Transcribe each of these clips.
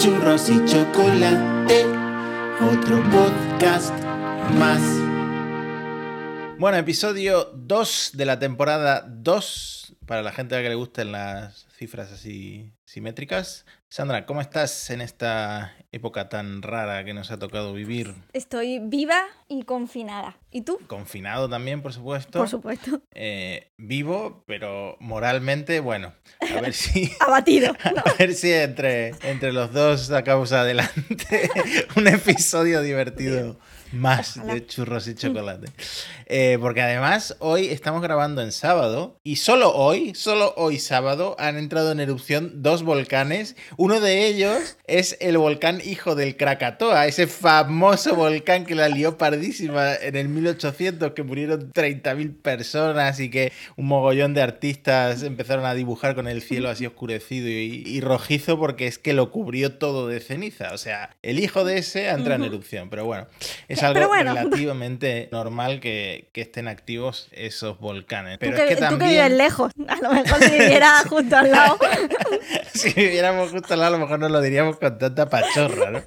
churros y chocolate, otro podcast más. Bueno, episodio 2 de la temporada 2, para la gente a la que le gusten las cifras así simétricas. Sandra, ¿cómo estás en esta época tan rara que nos ha tocado vivir? Estoy viva y confinada. ¿Y tú? Confinado también, por supuesto. Por supuesto. Eh, vivo, pero moralmente, bueno, a ver si... Abatido. A ver si entre, entre los dos sacamos adelante un episodio divertido más Ojalá. de churros y chocolate. Eh, porque además hoy estamos grabando en sábado y solo hoy, solo hoy sábado, han entrado en erupción dos volcanes. Uno de ellos es el volcán hijo del Krakatoa, ese famoso volcán que la lió pardísima en el 1800, que murieron 30.000 personas y que un mogollón de artistas empezaron a dibujar con el cielo así oscurecido y, y rojizo porque es que lo cubrió todo de ceniza. O sea, el hijo de ese entra en erupción, pero bueno, es Pero algo bueno. relativamente normal que, que estén activos esos volcanes. Pero tú, es que, que tú que vives lejos. A lo mejor si viviera justo al lado. si viviéramos justo al lado, a lo mejor no lo diríamos con tanta pachorra, ¿no?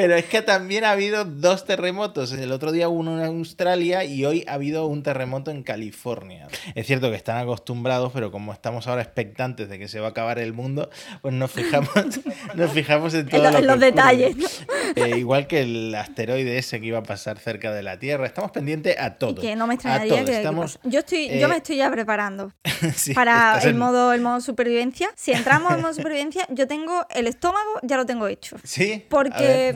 Pero es que también ha habido dos terremotos. El otro día hubo uno en Australia y hoy ha habido un terremoto en California. Es cierto que están acostumbrados, pero como estamos ahora expectantes de que se va a acabar el mundo, pues nos fijamos, nos fijamos en todo En, lo- lo en que los detalles. ¿no? Eh, igual que el asteroide ese que iba a pasar cerca de la Tierra. Estamos pendientes a todo. Que no me extrañaría que, Estamos. Yo estoy, eh, yo me estoy ya preparando sí, para el en- modo, el modo supervivencia. Si entramos en modo supervivencia, yo tengo el estómago, ya lo tengo hecho. Sí, Porque- ver,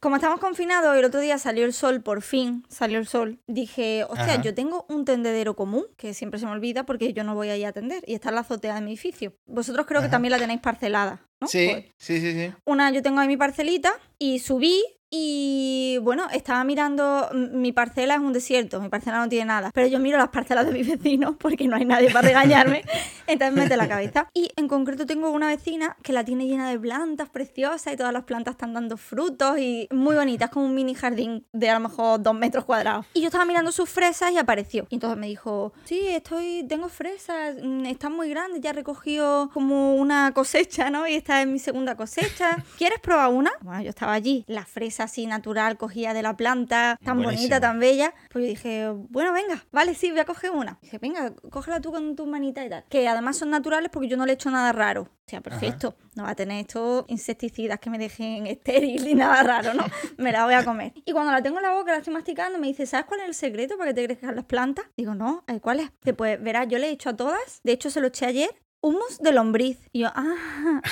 Como estamos confinados el otro día salió el sol, por fin salió el sol, dije, hostia, Ajá. yo tengo un tendedero común, que siempre se me olvida porque yo no voy ahí a atender, y está en la azotea de mi edificio. Vosotros creo que también la tenéis parcelada, ¿no? Sí, Pues, sí, sí, sí. una, yo tengo ahí mi parcelita y subí y bueno, estaba mirando, mi parcela es un desierto, mi parcela no tiene nada, pero yo miro las parcelas de mis vecinos porque no hay nadie para regañarme, entonces mete la cabeza. Y en concreto tengo una vecina que la tiene llena de plantas preciosas y todas las plantas están dando frutos y muy bonitas, como un mini jardín de a lo mejor dos metros cuadrados. Y yo estaba mirando sus fresas y apareció. Y entonces me dijo, sí, estoy, tengo fresas, mm, están muy grandes, ya he recogido como una cosecha, ¿no? Y esta es mi segunda cosecha. ¿Quieres probar una? Bueno, yo estaba allí, la fresa así natural, cogida de la planta, tan Buenísimo. bonita, tan bella. Pues yo dije, bueno, venga, vale, sí, voy a coger una. Dije, venga, cógela tú con tus manitas y tal. Que además son naturales porque yo no le he hecho nada raro. O sea, perfecto. No va a tener estos insecticidas que me dejen estéril y nada raro, ¿no? Me la voy a comer. Y cuando la tengo en la boca, la estoy masticando, me dice, ¿sabes cuál es el secreto para que te crezcan las plantas? Digo, no, "Ay, ¿cuál es? Que pues, verás, yo le he hecho a todas. De hecho, se lo eché ayer. Humus de lombriz. Y yo, ah.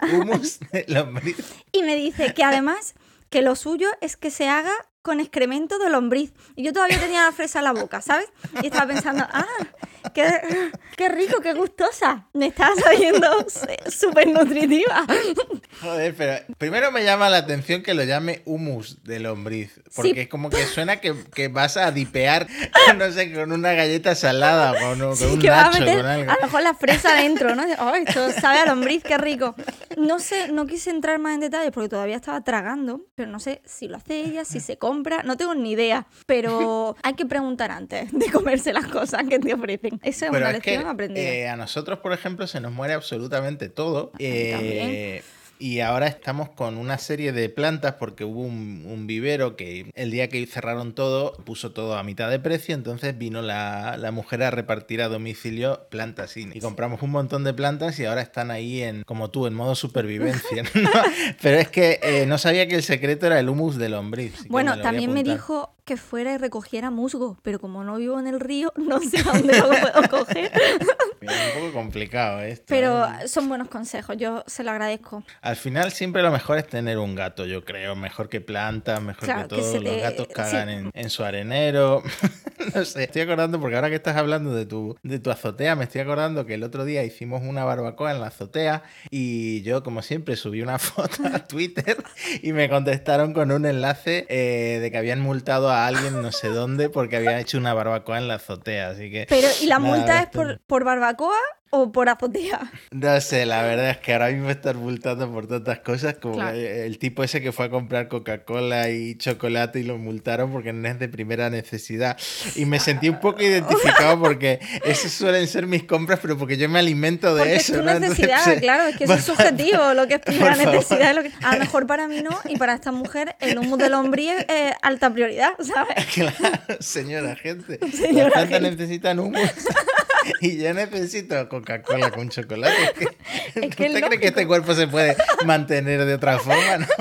Humus de lombriz. Y me dice que además que lo suyo es que se haga con excremento de lombriz. Y yo todavía tenía la fresa en la boca, ¿sabes? Y estaba pensando, ah, qué, qué rico, qué gustosa. Me está sabiendo súper nutritiva. Joder, pero primero me llama la atención que lo llame humus de lombriz. Porque Sí. es como que suena que, que vas a dipear, no sé, con una galleta salada, con, con Sí, un que a nacho, meter con algo. a lo mejor la fresa dentro, ¿no? Oh, esto sabe a lombriz, qué rico. No sé, no quise entrar más en detalles porque todavía estaba tragando, pero no sé si lo hace ella, si se compra, no tengo ni idea. Pero hay que preguntar antes de comerse las cosas que te ofrecen. Eso es Pero una es que lección aprendida. eh, a nosotros, por ejemplo, se nos muere absolutamente todo. mí Eh, también. Y ahora estamos con una serie de plantas porque hubo un, un vivero que el día que cerraron todo puso todo a mitad de precio, entonces vino la, la mujer a repartir a domicilio plantas y, y compramos un montón de plantas y ahora están ahí en como tú en modo supervivencia. ¿no? Pero es que eh, no sabía que el secreto era el humus de lombriz. Bueno, me también me dijo que fuera y recogiera musgo, pero como no vivo en el río, no sé a dónde lo puedo coger. Es un poco complicado esto. Pero ¿eh? son buenos consejos, yo se lo agradezco. Al final siempre lo mejor es tener un gato, yo creo. Mejor que plantas, mejor Claro, que todo. Los te- gatos cagan sí. en, en su arenero. no sé, estoy acordando porque ahora que estás hablando de tu, de tu azotea, me estoy acordando que el otro día hicimos una barbacoa en la azotea y yo, como siempre, subí una foto a Twitter y me contestaron con un enlace eh, de que habían multado a alguien no sé dónde porque habían hecho una barbacoa en la azotea. Así que... Pero, ¿y la Nada, multa es por, por barbacoa o por azotea? No sé, la verdad es que ahora mismo están multando por tantas cosas como Claro. el, tipo ese que fue a comprar Coca-Cola y chocolate y lo multaron porque no es de primera necesidad. Y me sentí un poco identificado porque esas suelen ser mis compras, pero porque yo me alimento de Porque eso. es tu ¿no? Entonces, necesidad, pues, claro, es que eso es subjetivo, lo que es primera necesidad. es lo que- A lo mejor para mí no, y para esta mujer el humo del hombre es eh, alta prioridad, ¿sabes? Claro, señora gente. Señora Las gente. necesitan humo. Y yo necesito Coca-Cola con chocolate. Es que, Es que es ¿Usted cree que este cuerpo se puede mantener de otra forma? No.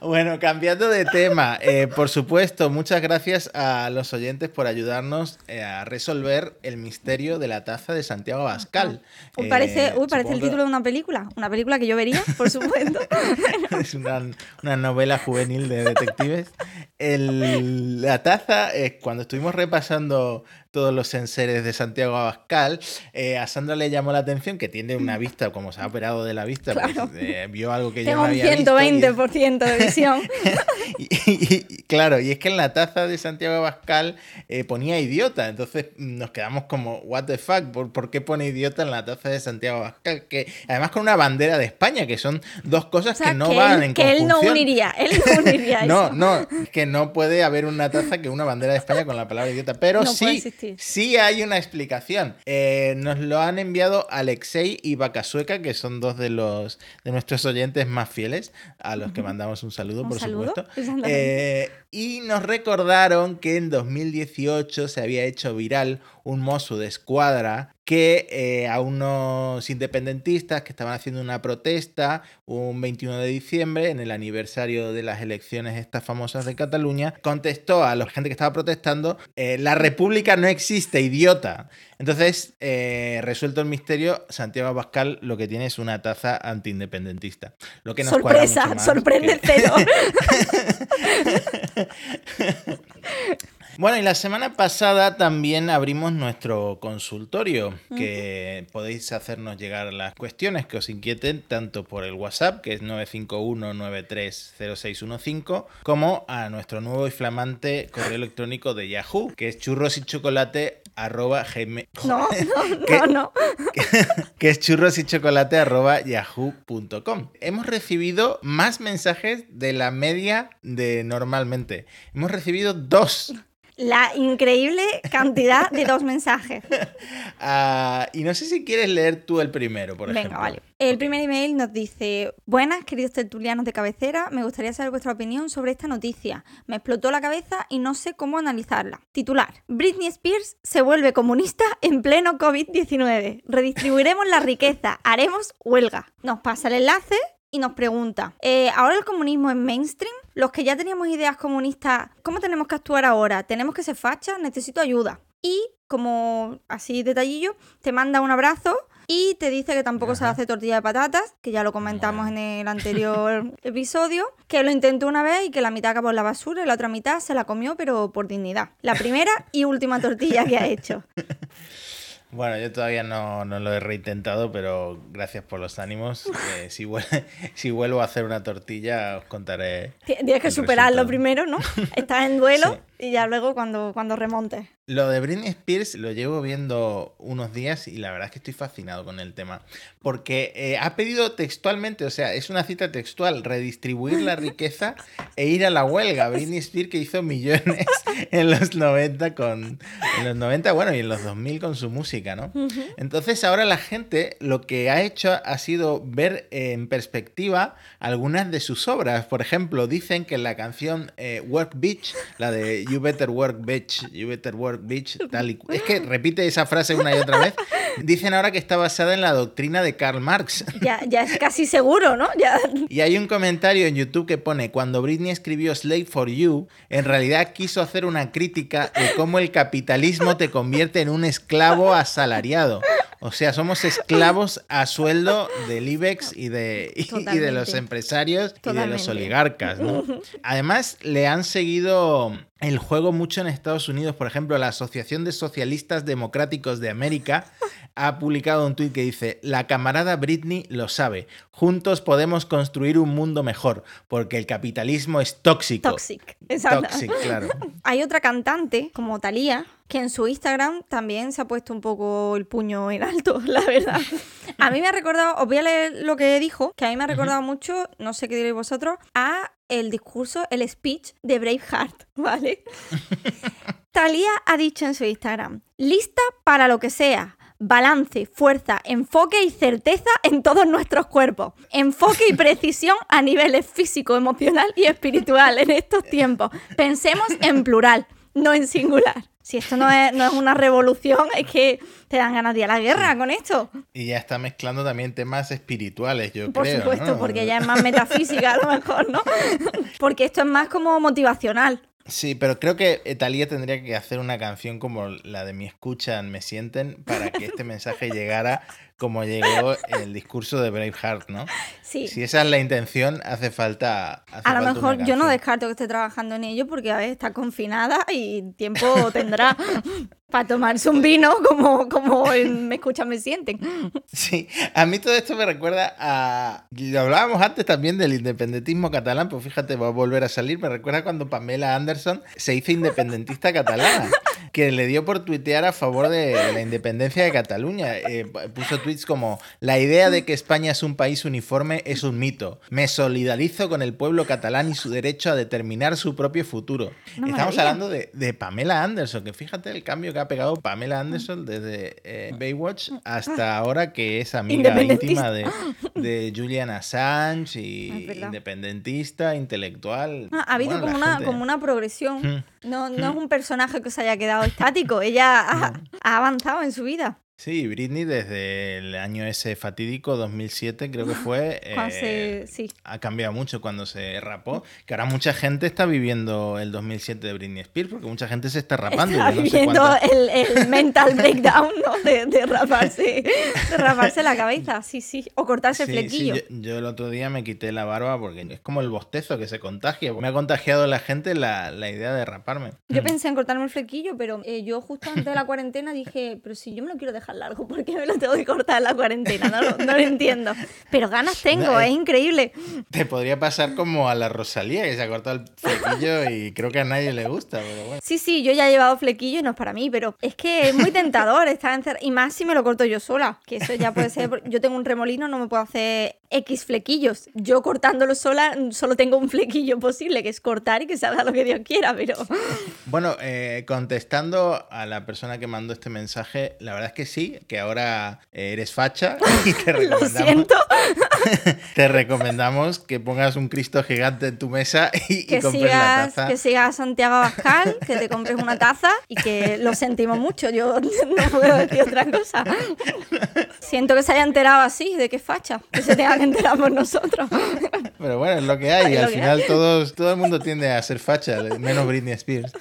Bueno, cambiando de tema, eh, por supuesto, muchas gracias a los oyentes por ayudarnos eh, a resolver el misterio de la taza de Santiago Abascal. Uy, Eh, parece, uy, parece el título de una película. Una película que yo vería, por supuesto. es una, una novela juvenil de detectives. El- la taza, eh, cuando estuvimos repasando todos los enseres de Santiago Abascal, eh, a Sandra le llamó la atención que tiene una vista, como se ha operado de la vista, pues, eh, vio algo que yo Tengo no un había visto. y- 120% de visión. y, y- y, claro, y es que en la taza de Santiago Abascal eh, ponía idiota, entonces mm, nos quedamos como, what the fuck, ¿Por, por qué pone idiota en la taza de Santiago Abascal? Que además con una bandera de España, que son dos cosas O sea, que no que, van él, en que él no uniría, él no uniría No, eso. no, es que no puede haber una taza que una bandera de España con la palabra idiota. Pero No puede sí, hay una explicación. Eh, nos lo han enviado Alexei y Bacasueca, que son dos de los de nuestros oyentes más fieles, a los que mandamos un saludo, Un por saludo, supuesto. Eh, y nos recordaron que en 2018 se había hecho viral un mozo de escuadra que eh, a unos independentistas que estaban haciendo una protesta un 21 de diciembre en el aniversario de las elecciones estas famosas de Cataluña, contestó a la gente que estaba protestando, eh, la república no existe, idiota. Entonces, eh, resuelto el misterio, Santiago Abascal lo que tiene es una taza antiindependentista. Lo que nos Sorpresa, sorprende que- cero. Bueno, y la semana pasada también abrimos nuestro consultorio, que podéis hacernos llegar las cuestiones que os inquieten tanto por el WhatsApp, que es 951-930615, como a nuestro nuevo y flamante correo electrónico de Yahoo, que es churros y chocolate arroba gmail- No, ¿Qué? no, no, no. que es churros y chocolate arroba yahoo.com. Hemos recibido más mensajes de la media de normalmente. Hemos recibido dos. La increíble cantidad de dos mensajes. Ah, y no sé si quieres leer tú el primero, por Venga, ejemplo. vale. El primer email nos dice: Buenas, queridos tertulianos de cabecera. Me gustaría saber vuestra opinión sobre esta noticia. Me explotó la cabeza y no sé cómo analizarla. Titular: Britney Spears se vuelve comunista en pleno COVID-19. Redistribuiremos la riqueza. Haremos huelga. Nos pasa el enlace. Y nos pregunta, eh, ¿ahora el comunismo es mainstream? Los que ya teníamos ideas comunistas, ¿cómo tenemos que actuar ahora? ¿Tenemos que ser fachas? Necesito ayuda. Y como así detallillo, te manda un abrazo y te dice que tampoco se Ajá. hace tortilla de patatas, que ya lo comentamos en el anterior episodio, que lo intentó una vez y que la mitad acabó en la basura y la otra mitad se la comió, pero por dignidad. La primera y última tortilla que ha hecho. Bueno, yo todavía no, no lo he reintentado, pero gracias por los ánimos. Eh, si, vuel- si vuelvo a hacer una tortilla, os contaré. Ti- Tienes que superarlo resultado. primero, ¿no? Estás en duelo Sí. Y ya luego cuando, cuando remontes. Lo de Britney Spears lo llevo viendo unos días y la verdad es que estoy fascinado con el tema. Porque eh, ha pedido textualmente, o sea, es una cita textual, redistribuir la riqueza e ir a la huelga. Britney Spears que hizo millones en los 90 con... En los 90, bueno, y en los 2000 con su música, ¿no? Entonces ahora la gente lo que ha hecho ha sido ver en perspectiva algunas de sus obras. Por ejemplo, dicen que la canción eh, Work Bitch, la de You Better Work Bitch, You Better Work Bitch, tal y cu- Es que repite esa frase una y otra vez. Dicen ahora que está basada en la doctrina de Karl Marx. Ya, ya es casi seguro, ¿no? Ya... Y hay un comentario en YouTube que pone, cuando Britney escribió Slave for You, en realidad quiso hacer una crítica de cómo el capitalismo te convierte en un esclavo asalariado. O sea, somos esclavos a sueldo del IBEX y de, y- y de los Totalmente. empresarios y de los oligarcas. ¿no? Además, le han seguido el juego mucho en Estados Unidos. Por ejemplo, la Asociación de Socialistas Democráticos de América ha publicado un tuit que dice, la camarada Britney lo sabe, juntos podemos construir un mundo mejor, porque el capitalismo es tóxico. Toxic. Exacto. Toxic, claro. Hay otra cantante, como Thalía, que en su Instagram también se ha puesto un poco el puño en alto, la verdad. A mí me ha recordado, os voy a leer lo que dijo, que a mí me ha recordado mucho, no sé qué diréis vosotros, a el discurso, el speech de Braveheart, ¿vale? Talía ha dicho en su Instagram, lista para lo que sea. Balance, fuerza, enfoque y certeza en todos nuestros cuerpos. Enfoque y precisión a niveles físico, emocional y espiritual en estos tiempos. Pensemos en plural, no en singular. Si esto no es, no es una revolución, es que te dan ganas de ir a la guerra con esto. Y ya está mezclando también temas espirituales, yo Por creo. supuesto, ¿no? porque ya es más metafísica a lo mejor, ¿no? Porque esto es más como motivacional. Sí, pero creo que Talía tendría que hacer una canción como la de Mi Escuchan, Me Sienten, para que este mensaje llegara como llegó el discurso de Braveheart, ¿no? Sí. Si esa es la intención, hace falta. hace A lo falta una mejor yo no descarto que esté trabajando en ello porque a ver, está confinada y tiempo tendrá para tomarse un vino como, como en Me escuchan, me sienten. Sí, a mí todo esto me recuerda a. Lo hablábamos antes también del independentismo catalán, pues fíjate, va a volver a salir. Me recuerda cuando Pamela Anderson se hizo independentista catalana, que le dio por tuitear a favor de la independencia de Cataluña. Eh, puso tweets como: La idea de que España es un país uniforme es un mito. Me solidarizo con el pueblo catalán y su derecho a determinar su propio futuro. Estamos maravilla. hablando de, de Pamela Anderson, que fíjate el cambio que ha pegado Pamela Anderson desde eh, Baywatch hasta ahora que es amiga íntima de, de Julian Assange y independentista, intelectual. Ah, ha habido Bueno, como, una, gente- como una progresión. Mm. No, no es un personaje que se haya quedado estático. Ella ha, ha avanzado en su vida. Sí, Britney desde el año ese fatídico, 2007 creo que fue, eh, se- sí. ha cambiado mucho cuando se rapó, que ahora mucha gente está viviendo el 2007 de Britney Spears, porque mucha gente se está rapando. Está yo no sé viviendo cuántas- el, el mental breakdown, ¿no? De, de raparse, de raparse la cabeza, sí, sí. O cortarse el Sí, sí, flequillo. yo, yo el otro día me quité la barba porque es como el bostezo que se contagia. Me ha contagiado la gente la, la idea de raparme. Yo pensé en cortarme el flequillo, pero eh, yo justo antes de la cuarentena dije, pero si yo me lo quiero dejar largo, ¿por qué me lo tengo que cortar en la cuarentena? No, lo- no lo entiendo. Pero ganas tengo, No, eh. es increíble. Te podría pasar como a la Rosalía que se ha cortado el flequillo y creo que a nadie le gusta, pero bueno. Sí, sí, yo ya he llevado flequillo y no es para mí, pero es que es muy tentador estar encerrado. Y más si me lo corto yo sola, que eso ya puede ser. Yo tengo un remolino, no me puedo hacer X flequillos. Yo cortándolo sola, solo tengo un flequillo posible, que es cortar y que salga lo que Dios quiera, pero. Bueno, eh, contestando a la persona que mandó este mensaje, la verdad es que sí, que ahora eres facha y te Lo recomendamos, siento. te recomendamos que pongas un Cristo gigante en tu mesa y, y Que la sigas, taza. que sigas a Santiago Abascal, que te compres una taza y que lo sentimos mucho. Yo no puedo decir otra cosa. Siento que se haya enterado así de que es facha, que se tenga que enterar por nosotros. Pero bueno, es lo que hay. Es al final todos, todo el mundo tiende a ser facha, menos Britney Spears.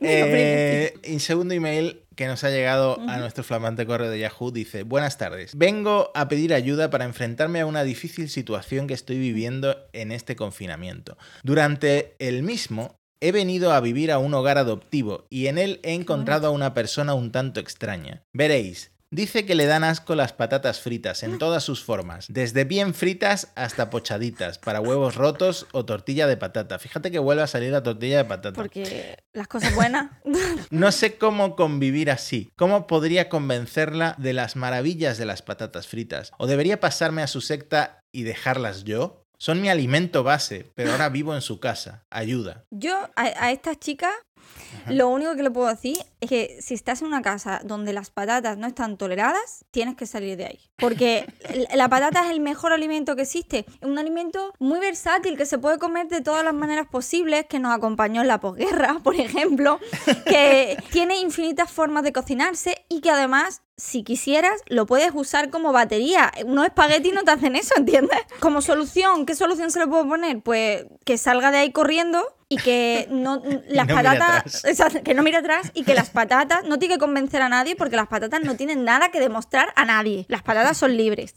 Eh, y segundo email que nos ha llegado a nuestro flamante correo de Yahoo dice, buenas tardes. Vengo a pedir ayuda para enfrentarme a una difícil situación que estoy viviendo en este confinamiento. Durante el mismo... He venido a vivir a un hogar adoptivo y en él he encontrado a una persona un tanto extraña. Veréis, Dice que le dan asco las patatas fritas en todas sus formas, desde bien fritas hasta pochaditas, para huevos rotos o tortilla de patata. Fíjate que vuelve a salir la tortilla de patata. Porque las cosas buenas. No sé cómo convivir así. ¿Cómo podría convencerla de las maravillas de las patatas fritas? ¿O debería pasarme a su secta y dejarlas yo? Son mi alimento base, pero ahora vivo en su casa. Ayuda. Yo a, a estas lo único que le puedo decir es que si estás en una casa donde las patatas no están toleradas, tienes que salir de ahí. Porque la patata es el mejor alimento que existe. Es un alimento muy versátil que se puede comer de todas las maneras posibles, que nos acompañó en la posguerra, por ejemplo, que tiene infinitas formas de cocinarse y que además si quisieras, lo puedes usar como batería. Unos espaguetis no te hacen eso, ¿entiendes? Como solución, ¿qué solución se le puede poner? Pues que salga de ahí corriendo y que no las no patatas. Exacto, que no mire atrás y que las patatas no tiene que convencer a nadie porque las patatas no tienen nada que demostrar a nadie. Las patatas son libres.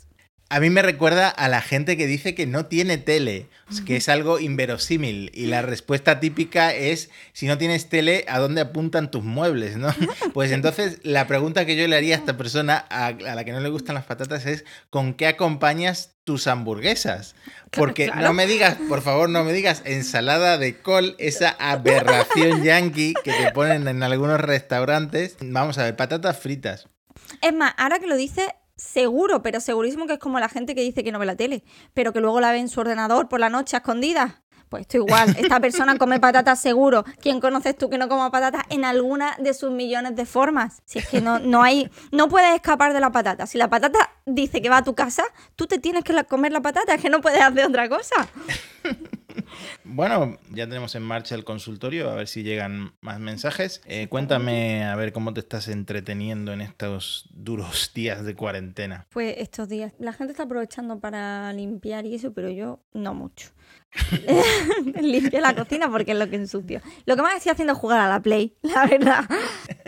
A mí me recuerda a la gente que dice que no tiene tele, que es algo inverosímil. Y la respuesta típica es, si no tienes tele, ¿a dónde apuntan tus muebles? ¿no? Pues entonces la pregunta que yo le haría a esta persona a, a la que no le gustan las patatas es, ¿con qué acompañas tus hamburguesas? Porque Claro. no me digas, por favor, no me digas ensalada de col, esa aberración yankee que te ponen en algunos restaurantes. Vamos a ver, patatas fritas. Es más, ahora que lo dices, seguro, pero segurísimo que es como la gente que dice que no ve la tele, pero que luego la ve en su ordenador por la noche a escondidas. Pues esto igual, esta persona come patatas seguro. ¿Quién conoces tú que no coma patatas en alguna de sus millones de formas? Si es que no, no hay, no puedes escapar de la patata. Si la patata dice que va a tu casa, tú te tienes que comer la patata, es que no puedes hacer otra cosa. Bueno, ya tenemos en marcha el consultorio, a ver si llegan más mensajes. Eh, cuéntame, a ver cómo te estás entreteniendo en estos duros días de cuarentena. Pues estos días, la gente está aprovechando para limpiar y eso, pero yo no mucho. Limpio la cocina porque es lo que ensucio. Lo que más estoy haciendo es jugar a la Play, la verdad.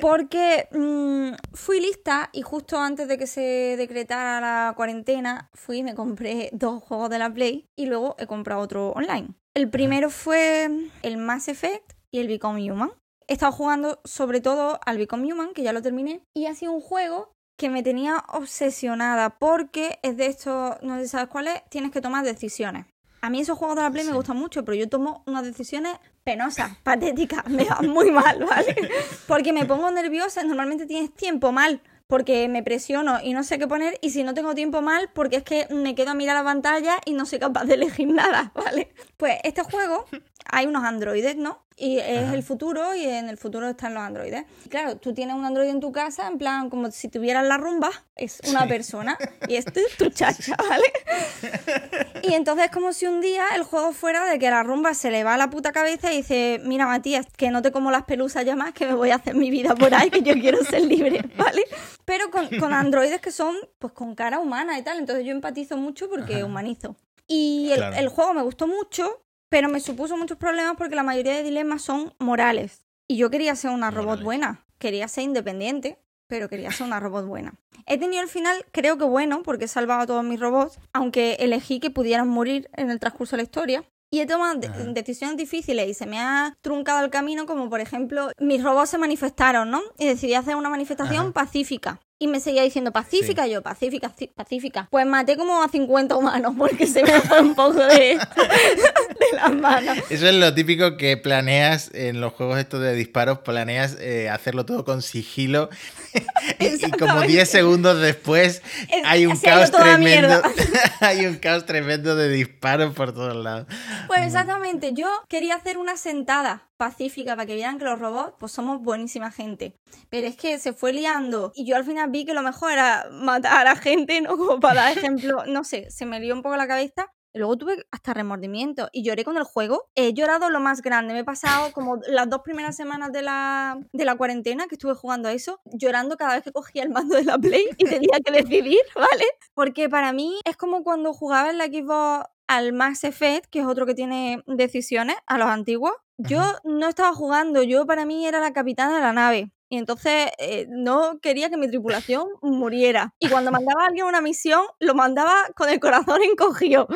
Porque mm, fui lista y justo antes de que se decretara la cuarentena, fui y me compré dos juegos de la Play y luego he comprado otro online. El primero fue el Mass Effect y el Become Human. He estado jugando sobre todo al Become Human, que ya lo terminé, y ha sido un juego que me tenía obsesionada porque es de esto, no sé si sabes cuál es, tienes que tomar decisiones. A mí esos juegos de la Play me gustan mucho, pero yo tomo unas decisiones penosas, patéticas, me van muy mal, ¿vale? Porque me pongo nerviosa, normalmente tienes tiempo mal, porque me presiono y no sé qué poner, y si no tengo tiempo mal, porque es que me quedo a mirar la pantalla y no soy capaz de elegir nada, ¿vale? Pues este juego, hay unos androides, ¿no? Y es Ajá. el futuro y en el futuro están los androides. Y claro, tú tienes un androide en tu casa, en plan, como si tuvieras la rumba, es una Sí. persona y es tu, tu chacha, ¿vale? Y entonces es como si un día el juego fuera de que la rumba se le va a la puta cabeza y dice, mira Matías, que no te como las pelusas ya más, que me voy a hacer mi vida por ahí, que yo quiero ser libre, ¿vale? Pero con, con androides que son pues con cara humana y tal, entonces yo empatizo mucho porque Ajá. humanizo. Y el, Claro. el juego me gustó mucho, pero me supuso muchos problemas porque la mayoría de dilemas son morales. Y yo quería ser una robot buena, quería ser independiente, pero quería ser una robot buena. He tenido el final, creo que bueno, porque he salvado a todos mis robots, aunque elegí que pudieran morir en el transcurso de la historia. Y he tomado Ajá. decisiones difíciles y se me ha truncado el camino, como por ejemplo, mis robots se manifestaron, ¿no? Y decidí hacer una manifestación Ajá. pacífica. Y me seguía diciendo pacífica, yo, pacífica, pacífica. Pues maté como a 50 humanos porque se me fue un poco de, de las manos. Eso es lo típico que planeas en los juegos estos de disparos, planeas eh, hacerlo todo con sigilo y, y como Exactamente. 10 segundos después Es- hay un caos tremendo. hay un caos tremendo de disparos por todos lados. Pues exactamente, yo quería hacer una sentada pacífica para que vieran que los robots pues somos buenísima gente. Pero es que se fue liando y yo al final vi que lo mejor era matar a gente, ¿no? Como para dar ejemplo, no sé, se me lió un poco la cabeza. Luego tuve hasta remordimiento y lloré con el juego. He llorado lo más grande. Me he pasado como las dos primeras semanas de la, de la cuarentena que estuve jugando a eso, llorando cada vez que cogía el mando de la Play y tenía que decidir, ¿vale? Porque para mí es como cuando jugaba en la Xbox al Mass Effect, que es otro que tiene decisiones, a los antiguos. Yo no estaba jugando, yo para mí era la capitana de la nave. Y entonces eh, no quería que mi tripulación muriera. Y cuando mandaba a alguien una misión, lo mandaba con el corazón encogido.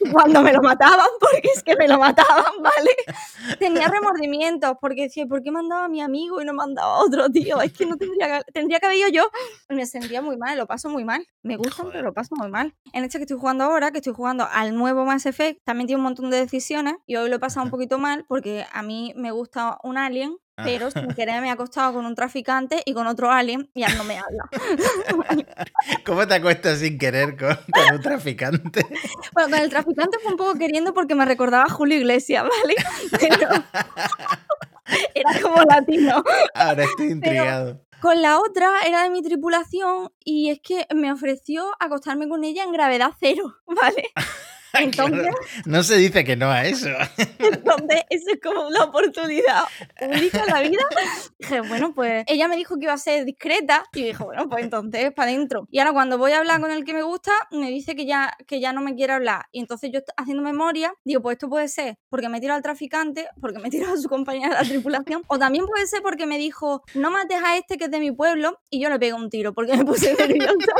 Y cuando me lo mataban, porque es que me lo mataban, ¿vale? Tenía remordimientos, porque decía, ¿por qué mandaba a mi amigo y no mandaba a otro tío? Es que no tendría que, tendría que haber ido yo. Me sentía muy mal, lo paso muy mal. Me gustan, pero lo paso muy mal. En este que estoy jugando ahora, que estoy jugando al nuevo Mass Effect, también tiene un montón de decisiones. Y hoy lo he pasado un poquito mal, porque a mí me gusta un alien, Ah. pero sin querer me ha acostado con un traficante y con otro alien y ya no me habla. ¿Cómo te acuestas sin querer con, con un traficante? Bueno, con el traficante fue un poco queriendo porque me recordaba a Julio Iglesias, ¿vale? Pero era como latino. Ahora estoy intrigado. Con la otra era de mi tripulación y es que me ofreció acostarme con ella en gravedad cero, ¿vale? Entonces, no se dice que no a eso. entonces eso es como una oportunidad única en la vida. Dije, bueno, pues ella me dijo que iba a ser discreta y dije, bueno, pues entonces para adentro. Y ahora cuando voy a hablar con el que me gusta, me dice que ya, que ya no me quiere hablar. Y entonces yo haciendo memoria, digo, pues esto puede ser porque me tiro al traficante, porque me tiro a su compañera de la tripulación, o también puede ser porque me dijo, no mates a este que es de mi pueblo, y yo le pego un tiro porque me puse nerviosa.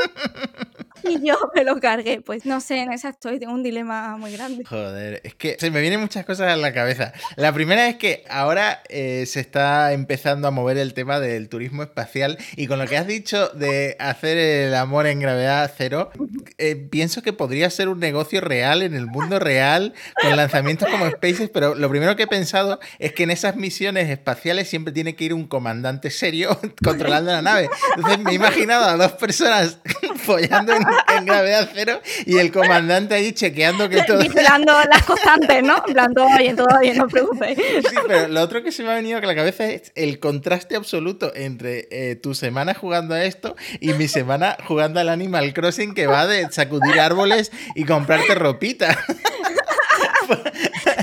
y yo me lo cargué. Pues no sé, en esa estoy, tengo un dilema muy grande. Joder, es que se me vienen muchas cosas a la cabeza. La primera es que ahora eh, se está empezando a mover el tema del turismo espacial y con lo que has dicho de hacer el amor en gravedad cero, eh, pienso que podría ser un negocio real en el mundo real con lanzamientos como SpaceX, pero lo primero que he pensado es que en esas misiones espaciales siempre tiene que ir un comandante serio controlando la nave. Entonces me he imaginado a dos personas follando en, en gravedad cero y el comandante ahí chequeando que todo... Vigilando las constantes, ¿no? En plan, todo bien, todo bien, no os preocupéis. Sí, pero lo otro que se me ha venido a la cabeza es el contraste absoluto entre eh, tu semana jugando a esto y mi semana jugando al Animal Crossing que va de sacudir árboles y comprarte ropita.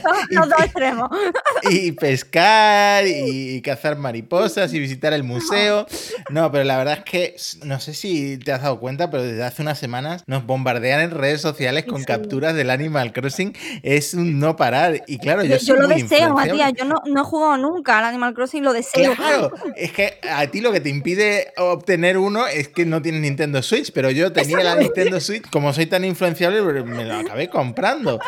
Los dos extremos. y pescar y cazar mariposas y visitar el museo. No, pero la verdad es que no sé si te has dado cuenta, pero desde hace unas semanas nos bombardean en redes sociales con Sí. capturas del Animal Crossing. Es un no parar. Y claro, yo, Yo, soy yo lo muy deseo. Matías. Yo no, no he jugado nunca al Animal Crossing, lo deseo. Claro, es que a ti lo que te impide obtener uno es que no tienes Nintendo Switch, pero yo tenía la Nintendo Switch, como soy tan influenciable, me lo acabé comprando.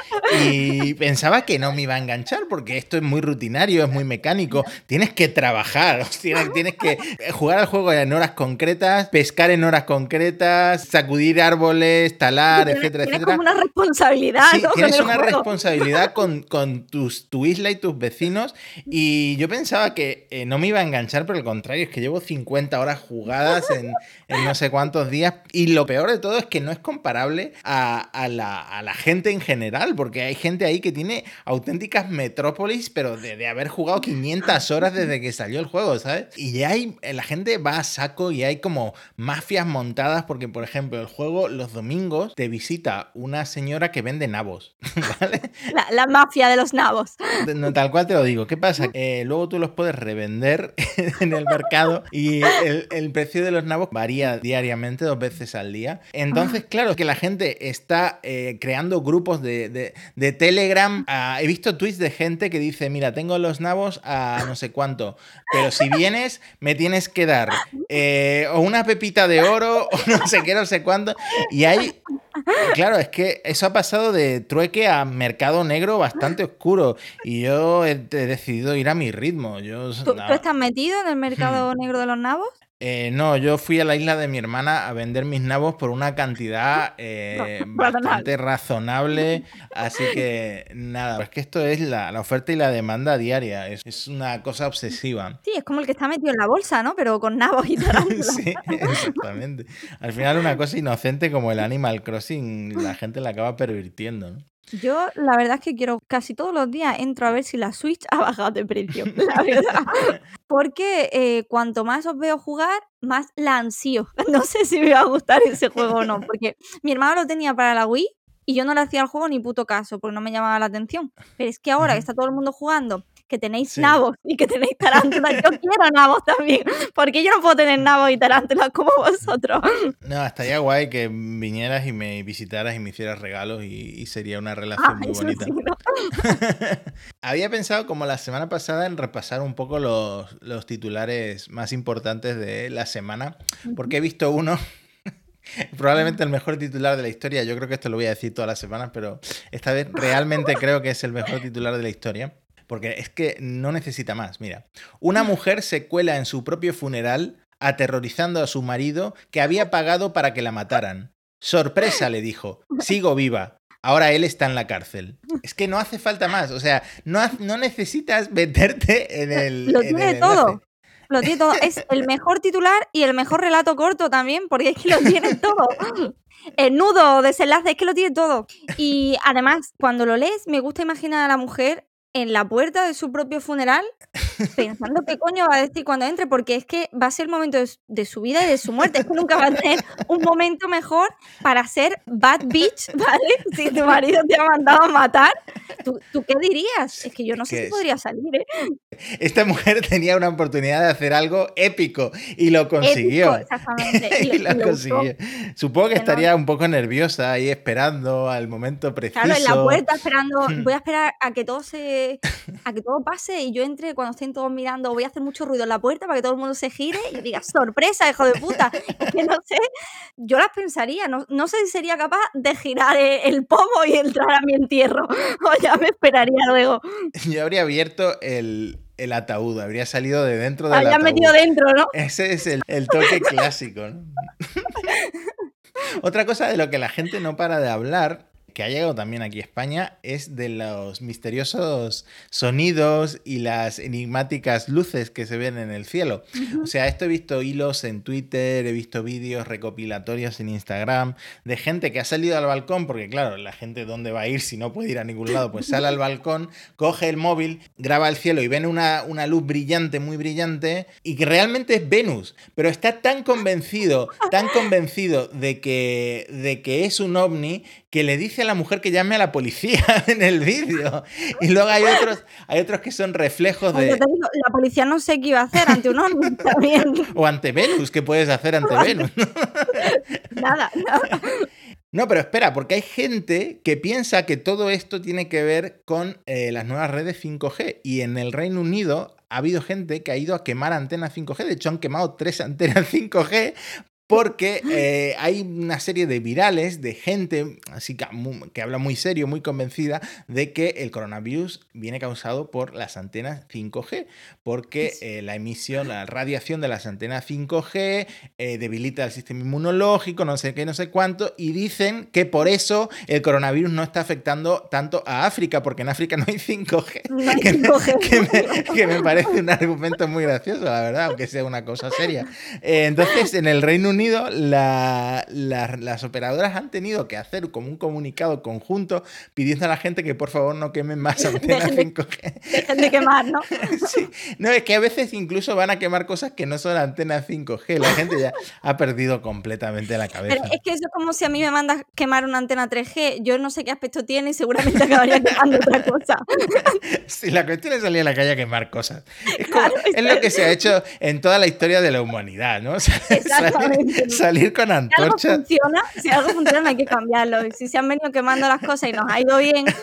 Y pensaba que no me iba a enganchar porque esto es muy rutinario, es muy mecánico. Tienes que trabajar, tienes, tienes que jugar al juego en horas concretas, pescar en horas concretas, sacudir árboles, talar, Tienes- etcétera, tienes etcétera. como una responsabilidad. Sí, ¿no? tienes una juego. responsabilidad con, con tus, tu isla y tus vecinos. Y yo pensaba que eh, no me iba a enganchar, pero al contrario, es que llevo 50 horas jugadas en, en no sé cuántos días. Y lo peor de todo es que no es comparable a, a la, a la gente en general, porque hay gente ahí que tiene auténticas metrópolis, pero de, de haber jugado 500 horas desde que salió el juego, ¿sabes? Y ya hay, la gente va a saco y hay como mafias montadas, porque por ejemplo, el juego los domingos te visita una señora que vende nabos, ¿vale? La, la mafia de los nabos. No, tal cual te lo digo. ¿Qué pasa? Eh, luego tú los puedes revender en el mercado y el, el precio de los nabos varía diariamente, dos veces al día. Entonces, claro, que la gente está eh, creando grupos de, de- de Telegram. Ah, he visto tweets de gente que dice, mira, tengo los nabos a no sé cuánto, pero si vienes, me tienes que dar eh, o una pepita de oro o no sé qué, no sé cuánto. Y hay Claro, es que eso ha pasado de trueque a mercado negro bastante oscuro y yo he, he decidido ir a mi ritmo. Yo, ¿Tú, no, tú estás metido en el Hmm. mercado negro de los nabos? Eh, no, yo fui a la isla de mi hermana a vender mis nabos por una cantidad eh, bastante razonable. Así que nada, es que esto es la, la oferta y la demanda diaria. Es, es una cosa obsesiva. Sí, es como el que está metido en la bolsa, ¿no? Pero con nabos y tarántulas. Sí, exactamente. Al final una cosa inocente como el Animal Crossing, la gente la acaba pervirtiendo. ¿no? Yo, la verdad es que quiero casi todos los días entro a ver si la Switch ha bajado de precio, la verdad. Porque eh, cuanto más os veo jugar, más la ansío. No sé si me va a gustar ese juego o no, porque mi hermano lo tenía para la Wii y yo no le hacía al juego ni puto caso, porque no me llamaba la atención. Pero es que ahora que está todo el mundo jugando, que tenéis Sí. nabos y que tenéis tarántulas, yo quiero nabos también, porque yo no puedo tener nabos y tarántulas como vosotros. No, estaría guay que vinieras y me visitaras y me hicieras regalos y, y sería una relación Ah, muy bonita. sí, ¿no? Había pensado como la semana pasada en repasar un poco los, los titulares más importantes de la semana, porque he visto uno, probablemente el mejor titular de la historia, yo creo que esto lo voy a decir todas las semanas, pero esta vez realmente creo que es el mejor titular de la historia. Porque es que no necesita más. Mira, una mujer se cuela en su propio funeral aterrorizando a su marido que había pagado para que la mataran. Sorpresa, le dijo, sigo viva. Ahora él está en la cárcel. Es que no hace falta más. O sea, no, no necesitas meterte en el. Lo en tiene el todo. Lo tiene todo. Es el mejor titular y el mejor relato corto también, porque es que lo tiene todo. El nudo, desenlace, es que lo tiene todo. Y además, cuando lo lees, me gusta imaginar a la mujer en la puerta de su propio funeral, pensando qué coño va a decir cuando entre, porque es que va a ser el momento de, su- de su vida y de su muerte. Es que nunca va a tener un momento mejor para ser bad bitch, ¿vale? Si tu marido te ha mandado a matar, ¿Tú, tú qué dirías? Es que yo no sé si es- podría salir, ¿eh? Esta mujer tenía una oportunidad de hacer algo épico y lo consiguió. Épico, exactamente. y Y, lo lo consiguió. Supongo que Que no- estaría un poco nerviosa ahí esperando al momento preciso. Claro, en la puerta esperando, voy a esperar a que todo se, a que todo pase y yo entre cuando estén todos mirando, voy a hacer mucho ruido en la puerta para que todo el mundo se gire y diga, sorpresa, hijo de puta. Es que no sé, yo las pensaría, no, no sé si sería capaz de girar e- el pomo y entrar a mi entierro. O ya me esperaría luego. Yo habría abierto el, el ataúd, habría salido de dentro del ataúd. metido dentro, ¿no? Ese es el, el toque clásico. ¿no? Otra cosa de lo que la gente no para de hablar, que ha llegado también aquí a España, es de los misteriosos sonidos y las enigmáticas luces que se ven en el cielo. O sea, esto he visto hilos en Twitter, he visto vídeos recopilatorios en Instagram de gente que ha salido al balcón, porque claro, la gente dónde va a ir si no puede ir a ningún lado, pues sale al balcón, coge el móvil, graba el cielo y ven una, una luz brillante, muy brillante, y que realmente es Venus, pero está tan convencido, tan convencido de que, de que es un ovni, que le dice a la mujer que llame a la policía en el vídeo. Y luego hay otros, hay otros que son reflejos de... digo, la policía no sé qué iba a hacer ante un ovni también. O ante Venus, ¿qué puedes hacer ante Venus? Nada, nada. No, pero espera, porque hay gente que piensa que todo esto tiene que ver con eh, las nuevas redes 5G. Y en el Reino Unido ha habido gente que ha ido a quemar antenas 5G. De hecho, han quemado tres antenas 5G porque eh, hay una serie de virales de gente así que, que habla muy serio, muy convencida de que el coronavirus viene causado por las antenas 5G, porque eh, la emisión, la radiación de las antenas 5G eh, debilita el sistema inmunológico, no sé qué, no sé cuánto, y dicen que por eso el coronavirus no está afectando tanto a África, porque en África no hay 5G. No hay que, me- 5G. que me, que me parece un argumento muy gracioso, la verdad, aunque sea una cosa seria. Entonces, en el Reino Unido, la- la- las operadoras han tenido que hacer como un comunicado conjunto pidiendo a la gente que por favor no quemen más antenas Dejen de- 5G. Dejen de quemar, ¿no? Sí. No, es que a veces incluso van a quemar cosas que no son antenas 5G. La gente ya ha perdido completamente la cabeza. Pero es que eso es como si a mí me mandas quemar una antena 3G. Yo no sé qué aspecto tiene y seguramente acabaría quemando otra cosa. Sí, la cuestión es salir a la calle a quemar cosas. Es, como- es lo que se ha hecho en toda la historia de la humanidad, ¿no? Exactamente. salir, con Si algo funciona, si algo funciona hay que cambiarlo. Y si se han venido quemando las cosas y nos ha ido bien,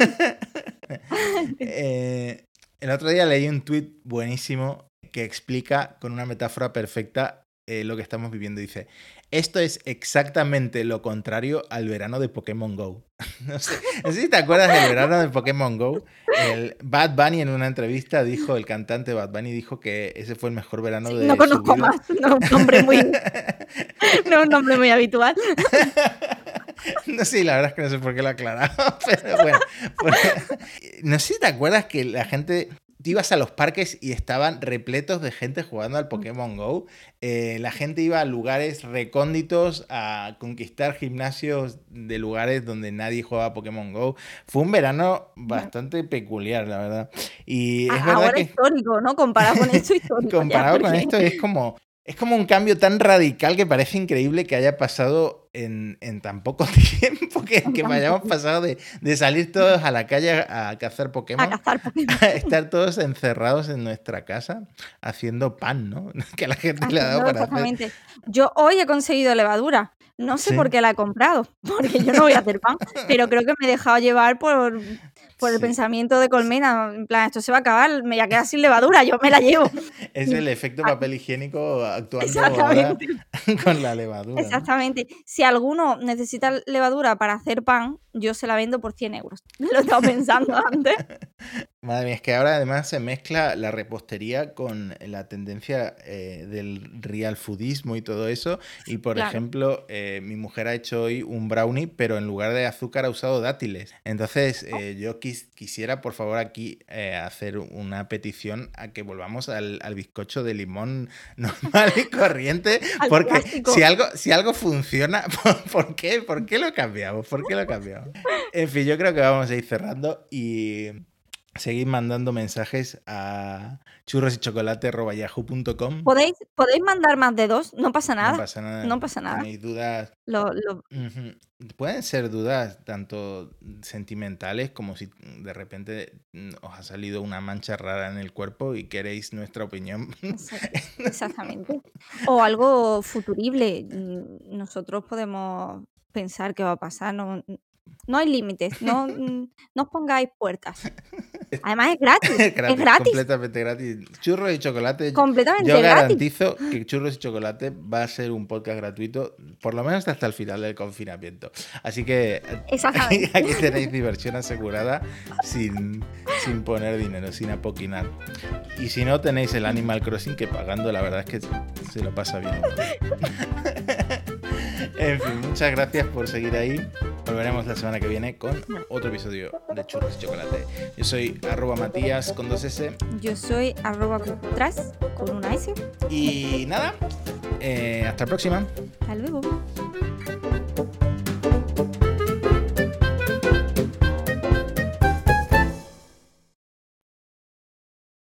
Eh, el otro día leí un tuit buenísimo que explica con una metáfora perfecta eh, lo que estamos viviendo. Dice, esto es exactamente lo contrario al verano de Pokémon Go. no, sé, no sé si te acuerdas del verano de Pokémon Go. El Bad Bunny en una entrevista dijo, el cantante Bad Bunny dijo que ese fue el mejor verano de no su conozco vida. más. No un nombre muy, no un nombre muy habitual. No sé, la verdad es que no sé por qué lo he aclarado, pero bueno. pues, no sé si te acuerdas que la gente... Ibas a los parques y estaban repletos de gente jugando al Pokémon Go. Eh, la gente iba a lugares recónditos a conquistar gimnasios de lugares donde nadie jugaba Pokémon Go. Fue un verano bastante peculiar, la verdad. Y es verdad Ahora que histórico, ¿no? Comparado con esto histórico. ya, comparado con esto es como es como un cambio tan radical que parece increíble que haya pasado en, en tan poco tiempo que, que hayamos pasado de, de salir todos a la calle a cazar Pokémon A cazar Pokémon. a estar todos encerrados en nuestra casa haciendo pan, ¿no? Que a la gente le ha dado para hacer. exactamente. Yo hoy he conseguido levadura. No sé Sí. por qué la he comprado, porque yo no voy a hacer pan, pero creo que me he dejado llevar por, por el pensamiento de Colmena. En plan, esto se va a acabar, me voy a quedar sin levadura, yo me la llevo. Es el efecto papel higiénico actuando ahora con la levadura. ¿no? Exactamente. Si alguno necesita levadura para hacer pan, yo se la vendo por 100 euros. Lo he estado pensando antes. Madre mía, es que ahora además se mezcla la repostería con la tendencia eh, del real foodismo y todo eso. Y por Claro. ejemplo, eh, mi mujer ha hecho hoy un brownie, pero en lugar de azúcar ha usado dátiles. Entonces, eh, yo quis- quisiera, por favor, aquí hacer una petición a que volvamos al, al bizcocho de limón normal y corriente. Porque si algo, si algo funciona, ¿por, por qué? ¿Por qué lo cambiamos? ¿Por qué lo cambiamos? En fin, yo creo que vamos a ir cerrando y. seguid mandando mensajes a churrosychocolate.yahoo.com. ¿Podéis, podéis mandar más de dos, no pasa nada. No pasa nada. No pasa nada. Tenéis dudas. Lo- lo- Ujú. Pueden ser dudas tanto sentimentales como si de repente os ha salido una mancha rara en el cuerpo y queréis nuestra opinión. Exactamente. O algo futurible. Nosotros podemos pensar qué va a pasar. No, no hay límites. No, mm, no os pongáis puertas. Además es gratis. Es gratis, es gratis. completamente gratis. Churros y chocolate. Completamente Yo gratis. garantizo que Churros y Chocolate va a ser un podcast gratuito, por lo menos hasta el final del confinamiento. Así que aquí tenéis diversión asegurada sin, sin poner dinero, sin apoquinar. Y si no, tenéis el Animal Crossing que pagando, la verdad es que se lo pasa bien. En fin, muchas gracias por seguir ahí. Volveremos la semana que viene con otro episodio de Churros y Chocolate. Yo soy arroba Matías con dos S. Yo soy arroba tras con una S. Y nada, eh, hasta la próxima. Hasta luego.